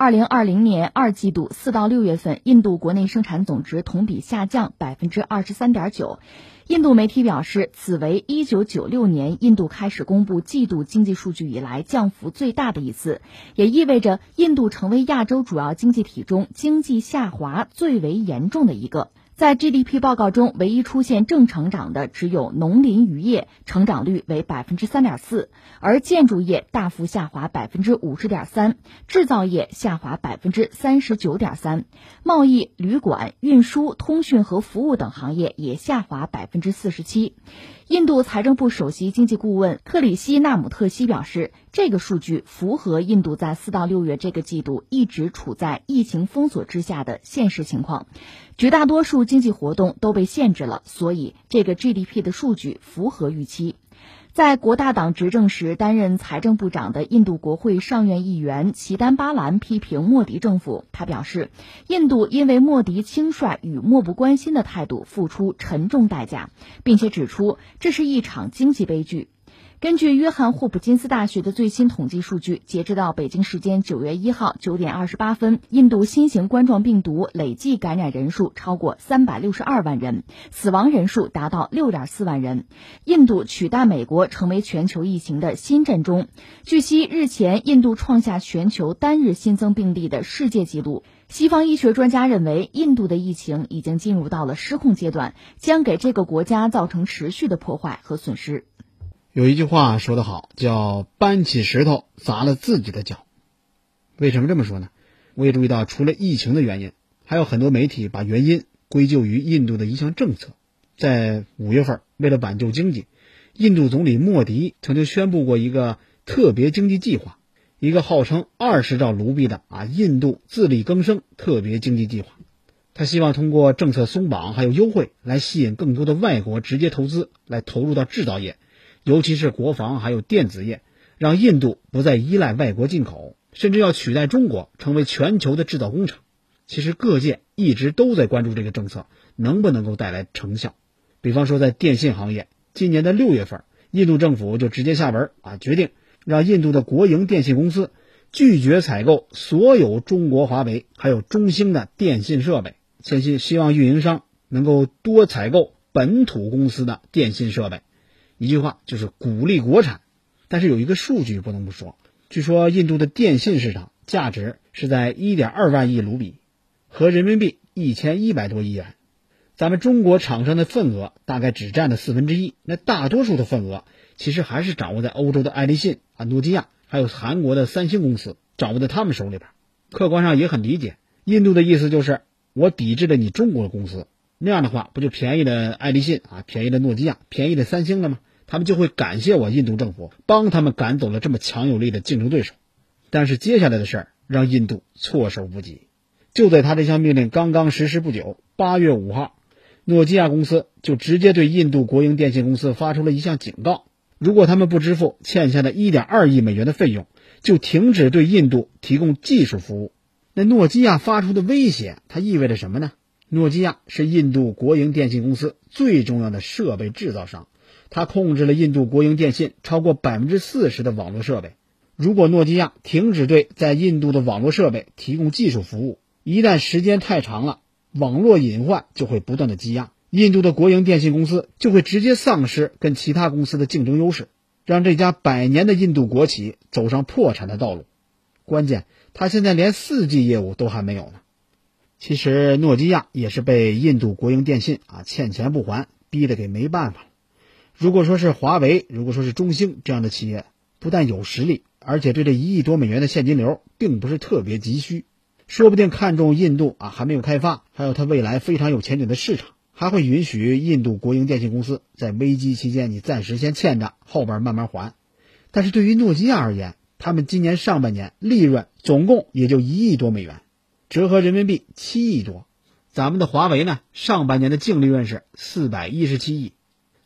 二零二零年二季度四到六月份，印度国内生产总值同比下降百分之二十三点九。印度媒体表示，此为一九九六年印度开始公布季度经济数据以来降幅最大的一次，也意味着印度成为亚洲主要经济体中经济下滑最为严重的一个。在 GDP 报告中，唯一出现正成长的只有农林渔业，成长率为百分之三点四，而建筑业大幅下滑百分之五十点三，制造业下滑百分之三十九点三，贸易、旅馆、运输、通讯和服务等行业也下滑百分之四十七。印度财政部首席经济顾问克里希纳姆特西表示，这个数据符合印度在四到六月这个季度一直处在疫情封锁之下的现实情况，绝大多数经济活动都被限制了，所以这个 GDP 的数据符合预期。在国大党执政时担任财政部长的印度国会上院议员齐丹巴兰批评莫迪政府。他表示，印度因为莫迪轻率与漠不关心的态度付出沉重代价，并且指出这是一场经济悲剧。根据约翰霍普金斯大学的最新统计数据，截止到北京时间九月一号九点二十八分，印度新型冠状病毒累计感染人数超过三百六十二万人，死亡人数达到六点四万人。印度取代美国成为全球疫情的新震中。据悉，日前印度创下全球单日新增病例的世界纪录。西方医学专家认为，印度的疫情已经进入到了失控阶段，将给这个国家造成持续的破坏和损失。有一句话说得好，叫“搬起石头砸了自己的脚”。为什么这么说呢？我也注意到，除了疫情的原因，还有很多媒体把原因归咎于印度的一项政策。在五月份，为了挽救经济，印度总理莫迪曾经宣布过一个特别经济计划，一个号称二十兆卢比的啊印度自力更生特别经济计划。他希望通过政策松绑还有优惠，来吸引更多的外国直接投资来投入到制造业。尤其是国防还有电子业，让印度不再依赖外国进口，甚至要取代中国成为全球的制造工厂。其实各界一直都在关注这个政策能不能够带来成效。比方说在电信行业，今年的六月份，印度政府就直接下文啊，决定让印度的国营电信公司拒绝采购所有中国华为还有中兴的电信设备，先希希望运营商能够多采购本土公司的电信设备。一句话就是鼓励国产，但是有一个数据不能不说，据说印度的电信市场价值是在一点二万亿卢比，和人民币一千一百多亿元，咱们中国厂商的份额大概只占了四分之一，那大多数的份额其实还是掌握在欧洲的爱立信啊、诺基亚，还有韩国的三星公司，掌握在他们手里边。客观上也很理解，印度的意思就是我抵制了你中国的公司，那样的话不就便宜了爱立信啊，便宜了诺基亚，便宜了三星了吗？他们就会感谢我印度政府帮他们赶走了这么强有力的竞争对手，但是接下来的事儿让印度措手不及。就在他这项命令刚刚实施不久，八月五号，诺基亚公司就直接对印度国营电信公司发出了一项警告：如果他们不支付欠下的一点二亿美元的费用，就停止对印度提供技术服务。那诺基亚发出的威胁，它意味着什么呢？诺基亚是印度国营电信公司最重要的设备制造商。它控制了印度国营电信超过百分之四十的网络设备。如果诺基亚停止对在印度的网络设备提供技术服务，一旦时间太长了，网络隐患就会不断的积压，印度的国营电信公司就会直接丧失跟其他公司的竞争优势，让这家百年的印度国企走上破产的道路。关键，他现在连四 G 业务都还没有呢。其实，诺基亚也是被印度国营电信啊欠钱不还，逼得给没办法了。如果说是华为，如果说是中兴这样的企业，不但有实力，而且对这一亿多美元的现金流并不是特别急需，说不定看中印度啊还没有开发，还有它未来非常有前景的市场，还会允许印度国营电信公司在危机期间你暂时先欠着，后边慢慢还。但是对于诺基亚而言，他们今年上半年利润总共也就一亿多美元，折合人民币七亿多。咱们的华为呢，上半年的净利润是四百一十七亿。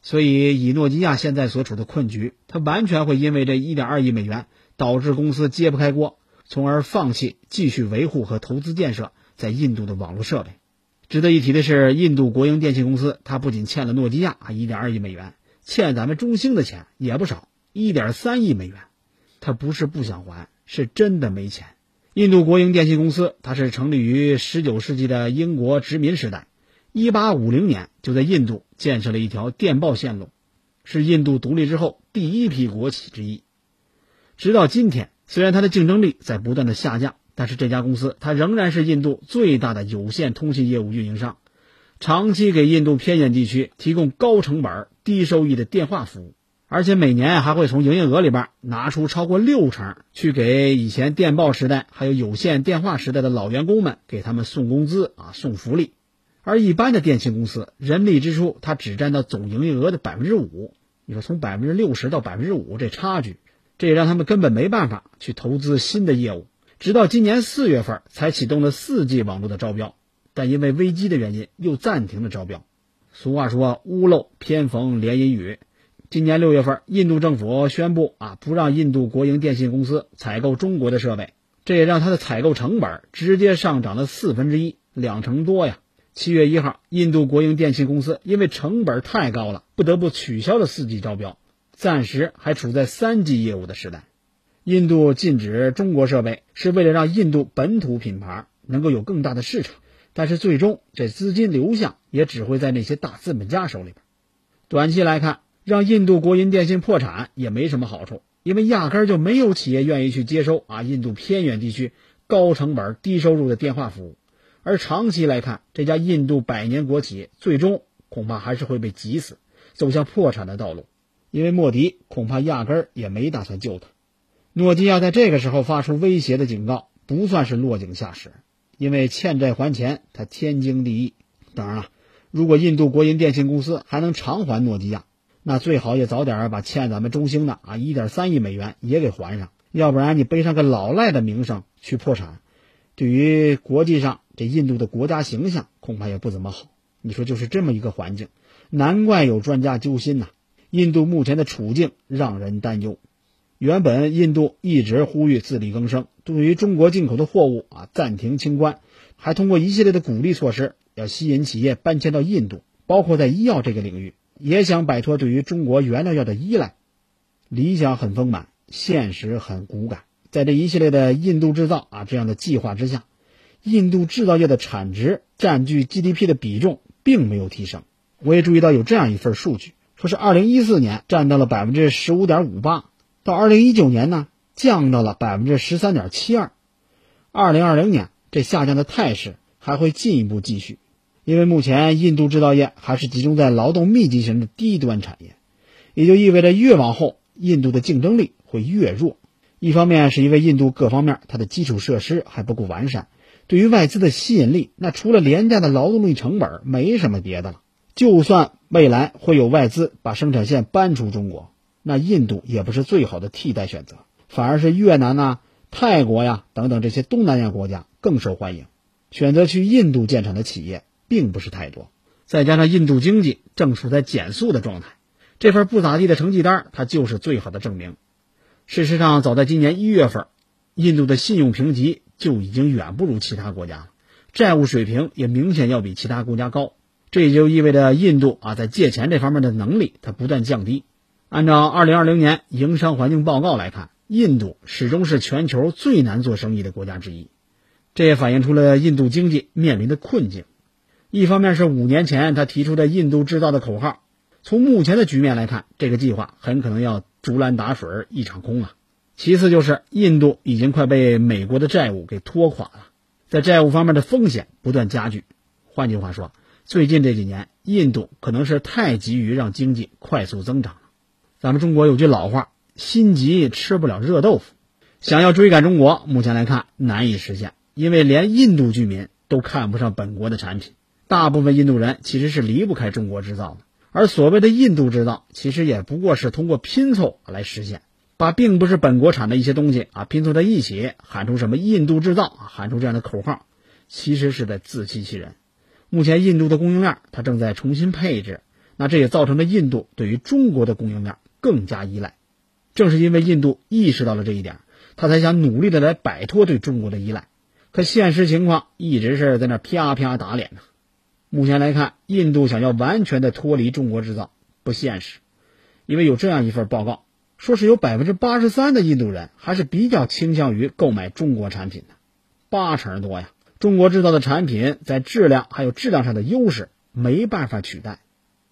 所以，以诺基亚现在所处的困局，它完全会因为这一点二亿美元导致公司揭不开锅，从而放弃继续维护和投资建设在印度的网络设备。值得一提的是，印度国营电信公司它不仅欠了诺基亚啊一点二亿美元，欠咱们中兴的钱也不少，一点三亿美元。它不是不想还，是真的没钱。印度国营电信公司，它是成立于19世纪的英国殖民时代，1850年就在印度建设了一条电报线路，是印度独立之后第一批国企之一。直到今天，虽然它的竞争力在不断的下降，但是这家公司它仍然是印度最大的有线通信业务运营商，长期给印度偏远地区提供高成本、低收益的电话服务。而且每年还会从营业额里边拿出超过六成去给以前电报时代还有有线电话时代的老员工们给他们送工资啊送福利，而一般的电信公司人力支出它只占到总营业额的百分之五，你说从百分之六十到百分之五这差距，这也让他们根本没办法去投资新的业务，直到今年四月份才启动了四 G 网络的招标，但因为危机的原因又暂停了招标。俗话说屋漏偏逢连阴雨。今年六月份，印度政府宣布啊，不让印度国营电信公司采购中国的设备，这也让它的采购成本直接上涨了四分之一，两成多呀。七月一号，印度国营电信公司因为成本太高了，不得不取消了四 G 招标，暂时还处在三 G 业务的时代。印度禁止中国设备，是为了让印度本土品牌能够有更大的市场，但是最终这资金流向也只会在那些大资本家手里边。短期来看。让印度国营电信破产也没什么好处，因为压根儿就没有企业愿意去接收啊印度偏远地区高成本、低收入的电话服务。而长期来看，这家印度百年国企最终恐怕还是会被挤死，走向破产的道路。因为莫迪恐怕压根儿也没打算救他。诺基亚在这个时候发出威胁的警告，不算是落井下石，因为欠债还钱，他天经地义。当然了，如果印度国营电信公司还能偿还诺基亚，那最好也早点把欠咱们中兴的啊一点三亿美元也给还上，要不然你背上个老赖的名声去破产，对于国际上这印度的国家形象恐怕也不怎么好。你说就是这么一个环境，难怪有专家揪心呐。印度目前的处境让人担忧。原本印度一直呼吁自力更生，对于中国进口的货物啊暂停清关，还通过一系列的鼓励措施要吸引企业搬迁到印度，包括在医药这个领域。也想摆脱对于中国原料药的依赖，理想很丰满，现实很骨感。在这一系列的印度制造啊这样的计划之下，印度制造业的产值占据 GDP 的比重并没有提升。我也注意到有这样一份数据，说是2014年占到了百分之十五点五八，到2019年呢降到了百分之十三点七二，2020年这下降的态势还会进一步继续。因为目前印度制造业还是集中在劳动密集型的低端产业，也就意味着越往后，印度的竞争力会越弱。一方面是因为印度各方面它的基础设施还不够完善，对于外资的吸引力，那除了廉价的劳动力成本，没什么别的了。就算未来会有外资把生产线搬出中国，那印度也不是最好的替代选择，反而是越南呐、泰国呀等等这些东南亚国家更受欢迎。选择去印度建厂的企业。并不是太多，再加上印度经济正处在减速的状态，这份不咋地的成绩单，它就是最好的证明。事实上，早在今年一月份，印度的信用评级就已经远不如其他国家了，债务水平也明显要比其他国家高。这也就意味着印度啊，在借钱这方面的能力它不断降低。按照二零二零年营商环境报告来看，印度始终是全球最难做生意的国家之一，这也反映出了印度经济面临的困境。一方面是五年前他提出的“印度制造”的口号，从目前的局面来看，这个计划很可能要竹篮打水一场空啊。其次就是印度已经快被美国的债务给拖垮了，在债务方面的风险不断加剧。换句话说，最近这几年，印度可能是太急于让经济快速增长了。咱们中国有句老话：“心急吃不了热豆腐。”想要追赶中国，目前来看难以实现，因为连印度居民都看不上本国的产品。大部分印度人其实是离不开中国制造的，而所谓的印度制造，其实也不过是通过拼凑来实现，把并不是本国产的一些东西啊拼凑在一起，喊出什么印度制造，喊出这样的口号，其实是在自欺欺人。目前印度的供应链它正在重新配置，那这也造成了印度对于中国的供应链更加依赖。正是因为印度意识到了这一点，他才想努力的来摆脱对中国的依赖。可现实情况一直是在那啪啪打脸呢。目前来看，印度想要完全的脱离中国制造不现实，因为有这样一份报告，说是有百分之八十三的印度人还是比较倾向于购买中国产品的。八成多呀。中国制造的产品在质量还有质量上的优势没办法取代，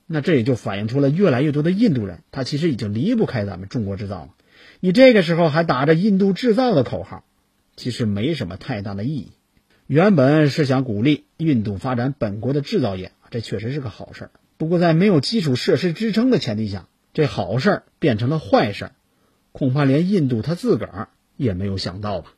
那这也就反映出了越来越多的印度人，他其实已经离不开咱们中国制造了。你这个时候还打着印度制造的口号，其实没什么太大的意义。原本是想鼓励印度发展本国的制造业，这确实是个好事不过在没有基础设施支撑的前提下，这好事变成了坏事恐怕连印度他自个儿也没有想到吧。